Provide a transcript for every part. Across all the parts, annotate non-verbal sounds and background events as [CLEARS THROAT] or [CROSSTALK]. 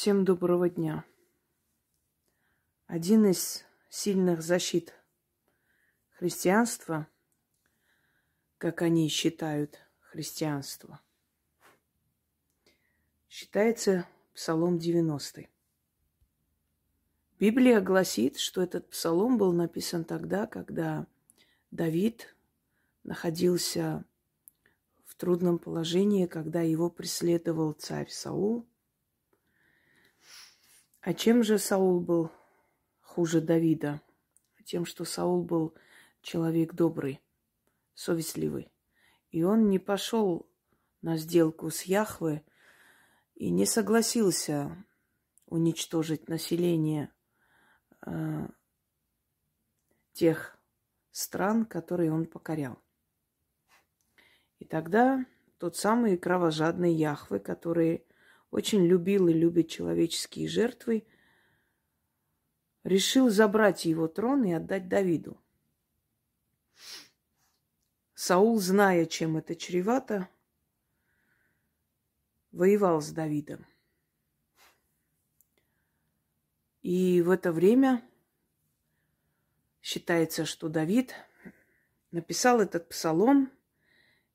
Всем доброго дня. Один из сильных защит христианства, как они считают христианство, считается Псалом 90. Библия гласит, что этот псалом был написан тогда, когда Давид находился в трудном положении, когда его преследовал царь Саул – а чем же Саул был хуже Давида? Тем, что Саул был человек добрый, совестливый. И он не пошел на сделку с Яхве и не согласился уничтожить население э, тех стран, которые он покорял. И тогда тот самый кровожадный Яхве, который очень любил и любит человеческие жертвы, решил забрать его трон и отдать Давиду. Саул, зная, чем это чревато, воевал с Давидом. И в это время считается, что Давид написал этот псалом,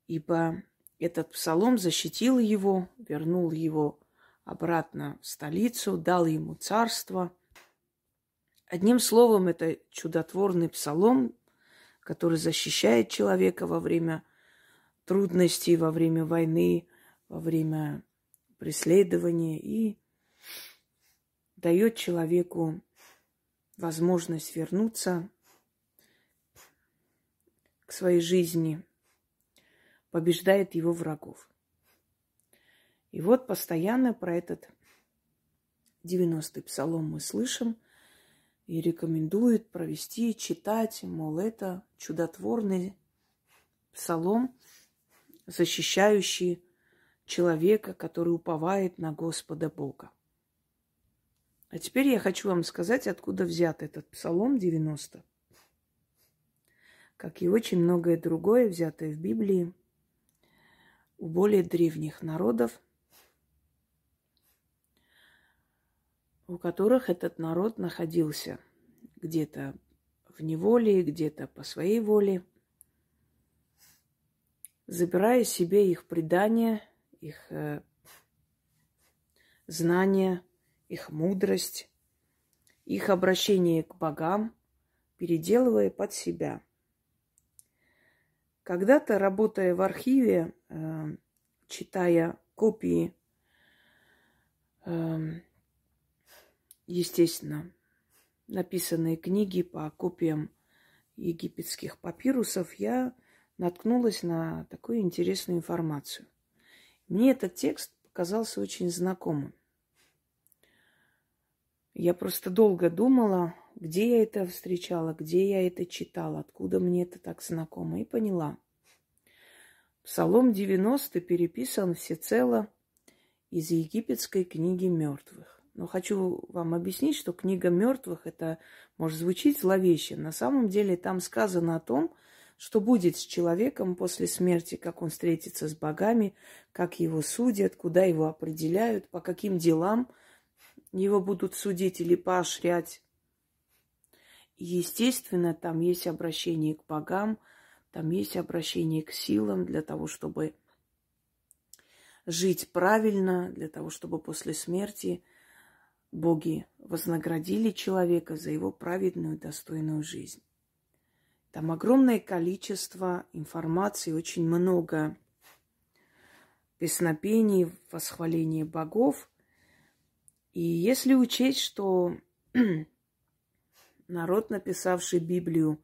ибо этот псалом защитил его, вернул его обратно в столицу, дал ему царство. Одним словом, это чудотворный псалом, который защищает человека во время трудностей, во время войны, во время преследования и дает человеку возможность вернуться к своей жизни, побеждает его врагов. И вот постоянно про этот 90-й псалом мы слышим и рекомендуют провести, читать, мол, это чудотворный псалом, защищающий человека, который уповает на Господа Бога. А теперь я хочу вам сказать, откуда взят этот псалом 90. Как и очень многое другое, взятое в Библии у более древних народов – у которых этот народ находился где-то в неволе, где-то по своей воле, забирая себе их предания, их э, знания, их мудрость, их обращение к богам, переделывая под себя. Когда-то, работая в архиве, э, читая копии э, естественно, написанные книги по копиям египетских папирусов, я наткнулась на такую интересную информацию. Мне этот текст показался очень знакомым. Я просто долго думала, где я это встречала, где я это читала, откуда мне это так знакомо, и поняла. Псалом 90 переписан всецело из египетской книги мертвых. Но хочу вам объяснить, что книга мертвых это может звучить зловеще. На самом деле там сказано о том, что будет с человеком после смерти, как он встретится с богами, как его судят, куда его определяют, по каким делам его будут судить или поощрять. Естественно, там есть обращение к богам, там есть обращение к силам для того, чтобы жить правильно, для того, чтобы после смерти – боги вознаградили человека за его праведную достойную жизнь. Там огромное количество информации, очень много песнопений, восхваления богов. И если учесть, что [CLEARS THROAT] народ, написавший Библию,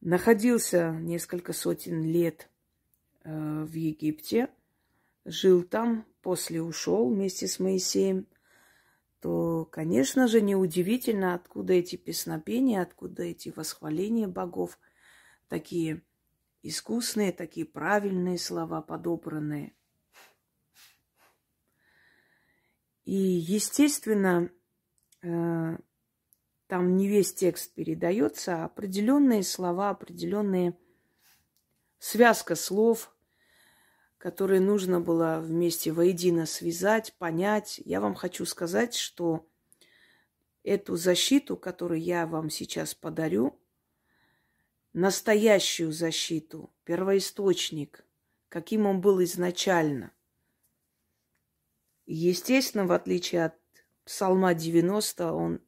находился несколько сотен лет э, в Египте, жил там, после ушел вместе с Моисеем, то, конечно же, неудивительно, откуда эти песнопения, откуда эти восхваления богов, такие искусные, такие правильные слова подобранные. И, естественно, э, там не весь текст передается, а определенные слова, определенные связка слов, которые нужно было вместе воедино связать, понять. Я вам хочу сказать, что эту защиту, которую я вам сейчас подарю, настоящую защиту, первоисточник, каким он был изначально. Естественно, в отличие от Псалма 90, он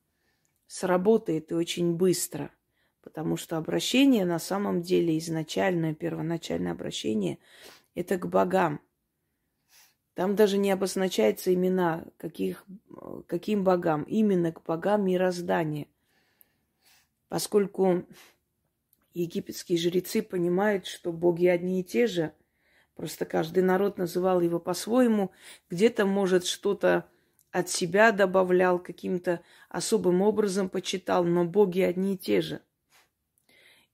сработает и очень быстро, потому что обращение на самом деле изначальное, первоначальное обращение – это к богам. Там даже не обозначается имена, каких, каким богам, именно к богам мироздания. Поскольку египетские жрецы понимают, что боги одни и те же, просто каждый народ называл его по-своему, где-то, может, что-то от себя добавлял, каким-то особым образом почитал, но боги одни и те же.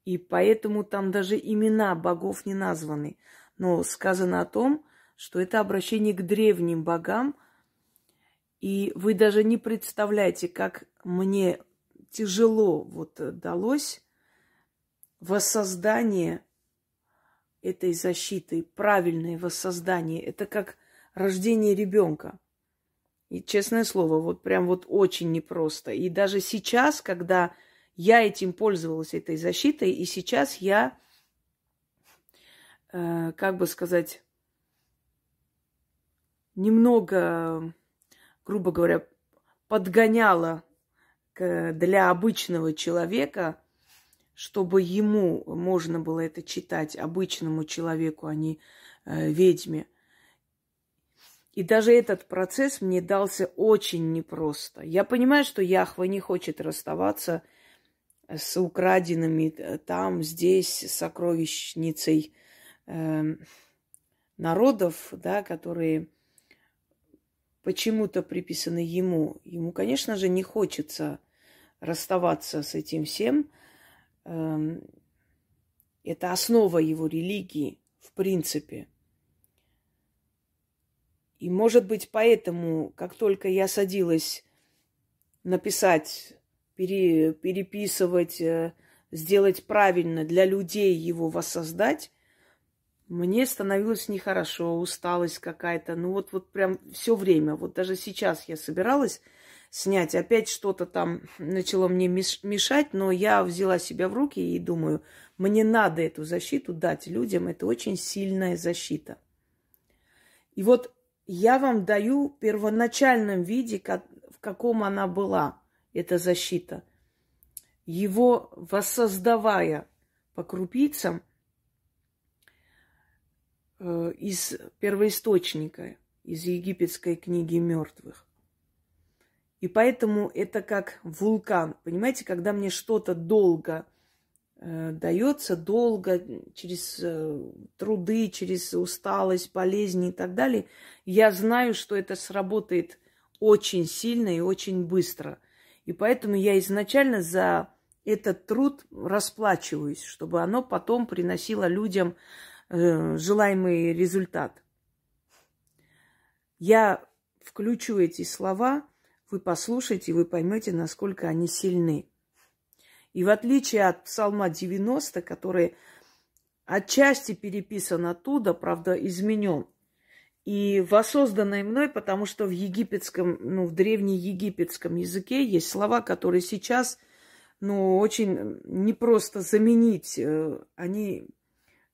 И поэтому там даже имена богов не названы. Но сказано о том, что это обращение к древним богам, и вы даже не представляете, как мне тяжело вот далось воссоздание этой защиты, правильное воссоздание. Это как рождение ребенка. И честное слово, вот прям вот очень непросто. И даже сейчас, когда я этим пользовалась, этой защитой, и сейчас я, э, как бы сказать, немного, грубо говоря, подгоняла для обычного человека, чтобы ему можно было это читать, обычному человеку, а не э, ведьме – и даже этот процесс мне дался очень непросто. Я понимаю, что Яхва не хочет расставаться с украденными э, там, здесь, сокровищницей э, народов, да, которые почему-то приписаны ему. Ему, конечно же, не хочется расставаться с этим всем. Э, это основа его религии, в принципе – и, может быть, поэтому, как только я садилась написать, пере, переписывать, э, сделать правильно для людей его воссоздать, мне становилось нехорошо, усталость какая-то. Ну вот, вот прям все время. Вот даже сейчас я собиралась снять, опять что-то там начало мне мешать, но я взяла себя в руки и думаю, мне надо эту защиту дать людям. Это очень сильная защита. И вот я вам даю в первоначальном виде, как, в каком она была, эта защита. Его воссоздавая по крупицам из первоисточника, из египетской книги мертвых. И поэтому это как вулкан. Понимаете, когда мне что-то долго Э, дается долго, через э, труды, через усталость, болезни и так далее, я знаю, что это сработает очень сильно и очень быстро. И поэтому я изначально за этот труд расплачиваюсь, чтобы оно потом приносило людям э, желаемый результат. Я включу эти слова, вы послушаете, вы поймете, насколько они сильны. И в отличие от Псалма 90, который отчасти переписан оттуда, правда, изменен, и воссозданный мной, потому что в египетском, ну, в древнеегипетском языке есть слова, которые сейчас, ну, очень непросто заменить. Э, они,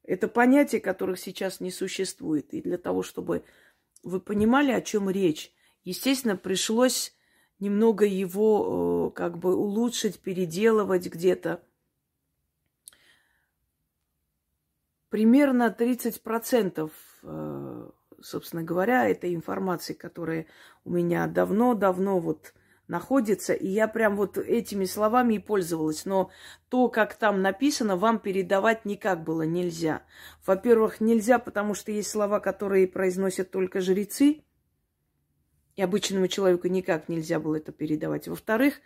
это понятия, которых сейчас не существует. И для того, чтобы вы понимали, о чем речь, естественно, пришлось немного его э, как бы улучшить, переделывать где-то. Примерно 30%, э, собственно говоря, этой информации, которая у меня давно-давно вот находится, и я прям вот этими словами и пользовалась. Но то, как там написано, вам передавать никак было нельзя. Во-первых, нельзя, потому что есть слова, которые произносят только жрецы, и обычному человеку никак нельзя было это передавать. Во-вторых,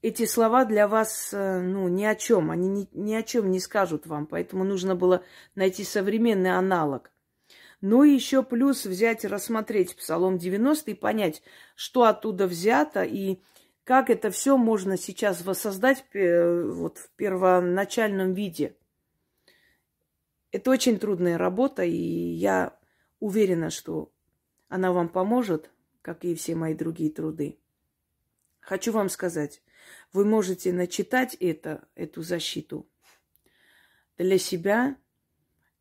эти слова для вас, э, ну, ни о чем, они ни, ни о чем не скажут вам, поэтому нужно было найти современный аналог. Ну и еще плюс взять и рассмотреть Псалом 90 и понять, что оттуда взято и как это все можно сейчас воссоздать э, вот в первоначальном виде. Это очень трудная работа, и я уверена, что она вам поможет, как и все мои другие труды. Хочу вам сказать, вы можете начитать это, эту защиту для себя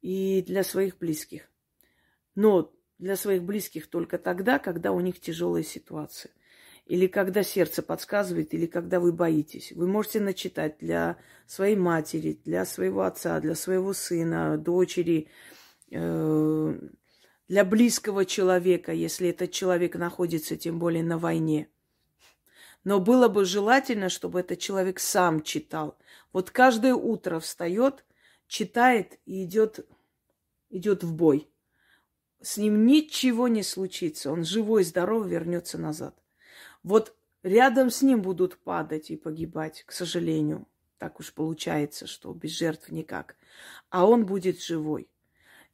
и для своих близких. Но для своих близких только тогда, когда у них тяжелая ситуация. Или когда сердце подсказывает, или когда вы боитесь. Вы можете начитать для своей матери, для своего отца, для своего сына, дочери, э, для близкого человека, если этот человек находится тем более на войне. Но было бы желательно, чтобы этот человек сам читал. Вот каждое утро встает, читает и идет, идет в бой. С ним ничего не случится. Он живой, здоровый вернется назад. Вот рядом с ним будут падать и погибать, к сожалению. Так уж получается, что без жертв никак. А он будет живой.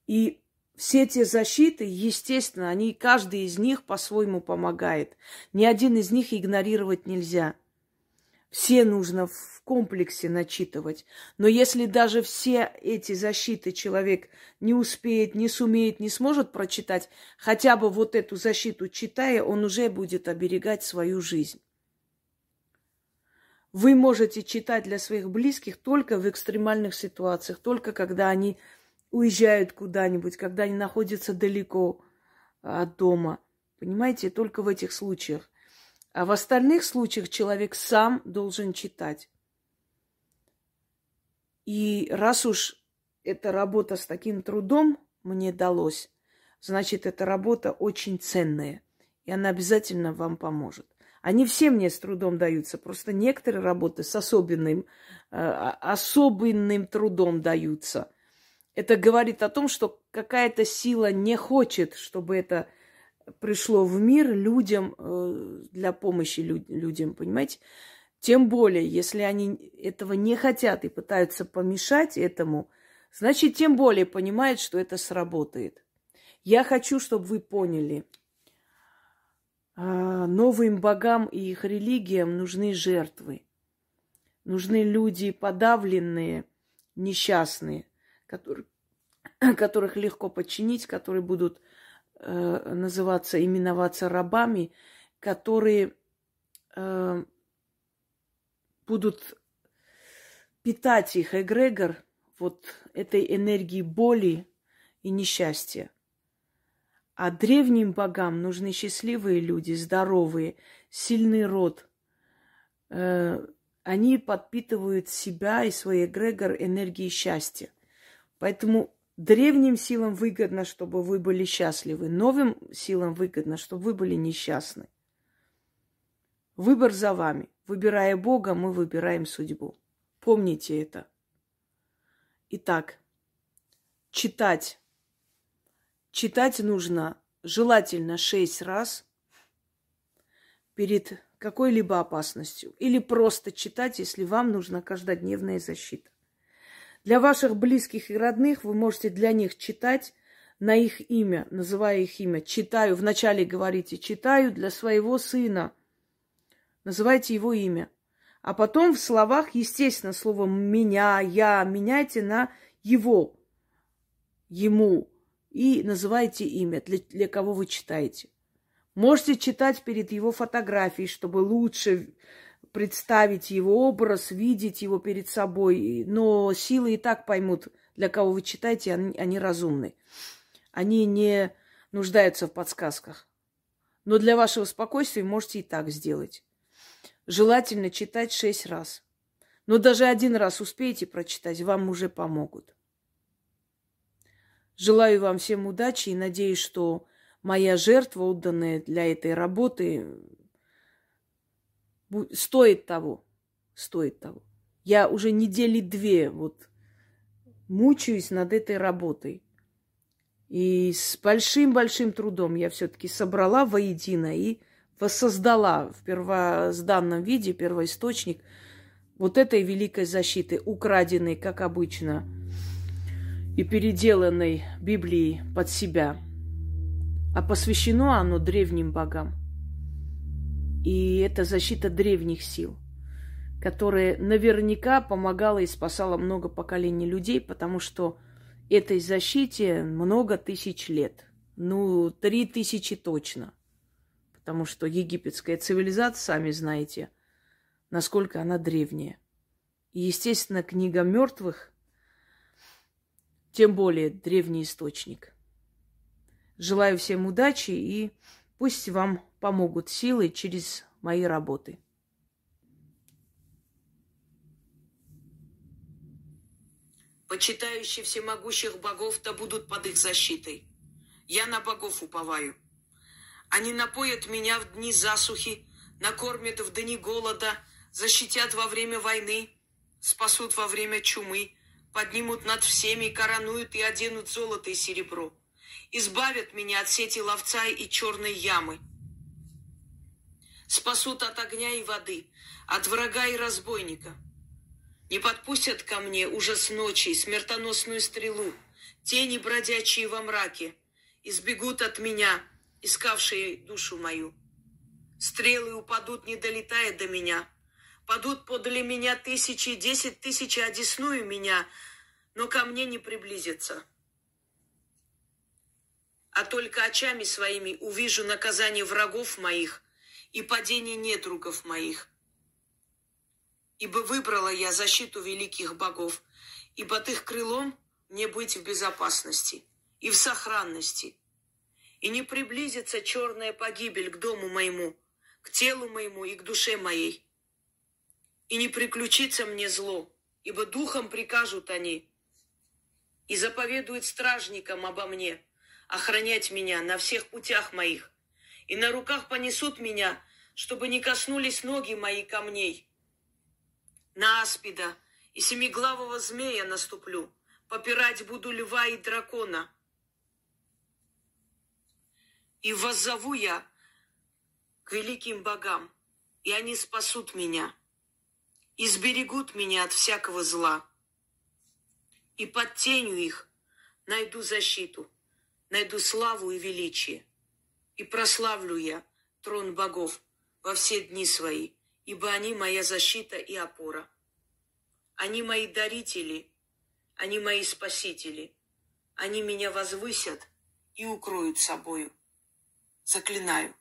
И все эти защиты, естественно, они, каждый из них по-своему помогает. Ни один из них игнорировать нельзя. Все нужно в комплексе начитывать. Но если даже все эти защиты человек не успеет, не сумеет, не сможет прочитать, хотя бы вот эту защиту читая, он уже будет оберегать свою жизнь. Вы можете читать для своих близких только в экстремальных ситуациях, только когда они уезжают куда-нибудь, когда они находятся далеко от дома. Понимаете, только в этих случаях. А в остальных случаях человек сам должен читать. И раз уж эта работа с таким трудом мне далось, значит, эта работа очень ценная. И она обязательно вам поможет. Они все мне с трудом даются. Просто некоторые работы с особенным, э, особенным трудом даются. Это говорит о том, что какая-то сила не хочет, чтобы это пришло в мир людям э, для помощи людям, понимаете? Тем более, если они этого не хотят и пытаются помешать этому, значит, тем более понимают, что это сработает. Я хочу, чтобы вы поняли, а, новым богам и их религиям нужны жертвы. Нужны люди подавленные, несчастные, которые, которых легко подчинить, которые будут э, называться, именоваться рабами, которые э, будут питать их эгрегор вот этой энергией боли и несчастья. А древним богам нужны счастливые люди, здоровые, сильный род. Э, они подпитывают себя и свой эгрегор энергией счастья. Поэтому древним силам выгодно, чтобы вы были счастливы. Новым силам выгодно, чтобы вы были несчастны. Выбор за вами. Выбирая Бога, мы выбираем судьбу. Помните это. Итак, читать. Читать нужно желательно шесть раз перед какой-либо опасностью. Или просто читать, если вам нужна каждодневная защита. Для ваших близких и родных вы можете для них читать на их имя, называя их имя. Читаю, вначале говорите, читаю для своего сына. Называйте его имя. А потом в словах, естественно, слово «меня», «я» меняйте на «его», «ему» и называйте имя, для, для кого вы читаете. Можете читать перед его фотографией, чтобы лучше представить его образ, видеть его перед собой. Но силы и так поймут, для кого вы читаете, они, они разумны. Они не нуждаются в подсказках. Но для вашего спокойствия можете и так сделать. Желательно читать шесть раз. Но даже один раз успеете прочитать, вам уже помогут. Желаю вам всем удачи и надеюсь, что моя жертва, отданная для этой работы, стоит того, стоит того. Я уже недели две вот мучаюсь над этой работой. И с большим-большим трудом я все-таки собрала воедино и воссоздала в первозданном виде, первоисточник вот этой великой защиты, украденной, как обычно, и переделанной Библией под себя. А посвящено оно древним богам – и это защита древних сил, которая наверняка помогала и спасала много поколений людей, потому что этой защите много тысяч лет. Ну, три тысячи точно. Потому что египетская цивилизация, сами знаете, насколько она древняя. И, естественно, книга мертвых, тем более древний источник. Желаю всем удачи и пусть вам помогут силы через мои работы. Почитающие всемогущих богов то будут под их защитой. Я на богов уповаю. Они напоят меня в дни засухи, накормят в дни голода, защитят во время войны, спасут во время чумы, поднимут над всеми, коронуют и оденут золото и серебро, избавят меня от сети ловца и черной ямы, спасут от огня и воды, от врага и разбойника – не подпустят ко мне ужас ночи, смертоносную стрелу, тени, бродячие во мраке, избегут от меня, искавшие душу мою. Стрелы упадут, не долетая до меня. Падут подле меня тысячи, десять тысяч, одесную меня, но ко мне не приблизятся. А только очами своими увижу наказание врагов моих и падение недругов моих ибо выбрала я защиту великих богов, и под их крылом мне быть в безопасности и в сохранности. И не приблизится черная погибель к дому моему, к телу моему и к душе моей. И не приключится мне зло, ибо духом прикажут они, и заповедуют стражникам обо мне, охранять меня на всех путях моих, и на руках понесут меня, чтобы не коснулись ноги мои камней на аспида и семиглавого змея наступлю, попирать буду льва и дракона. И воззову я к великим богам, и они спасут меня, и сберегут меня от всякого зла. И под тенью их найду защиту, найду славу и величие, и прославлю я трон богов во все дни свои – ибо они моя защита и опора. Они мои дарители, они мои спасители. Они меня возвысят и укроют собою. Заклинаю.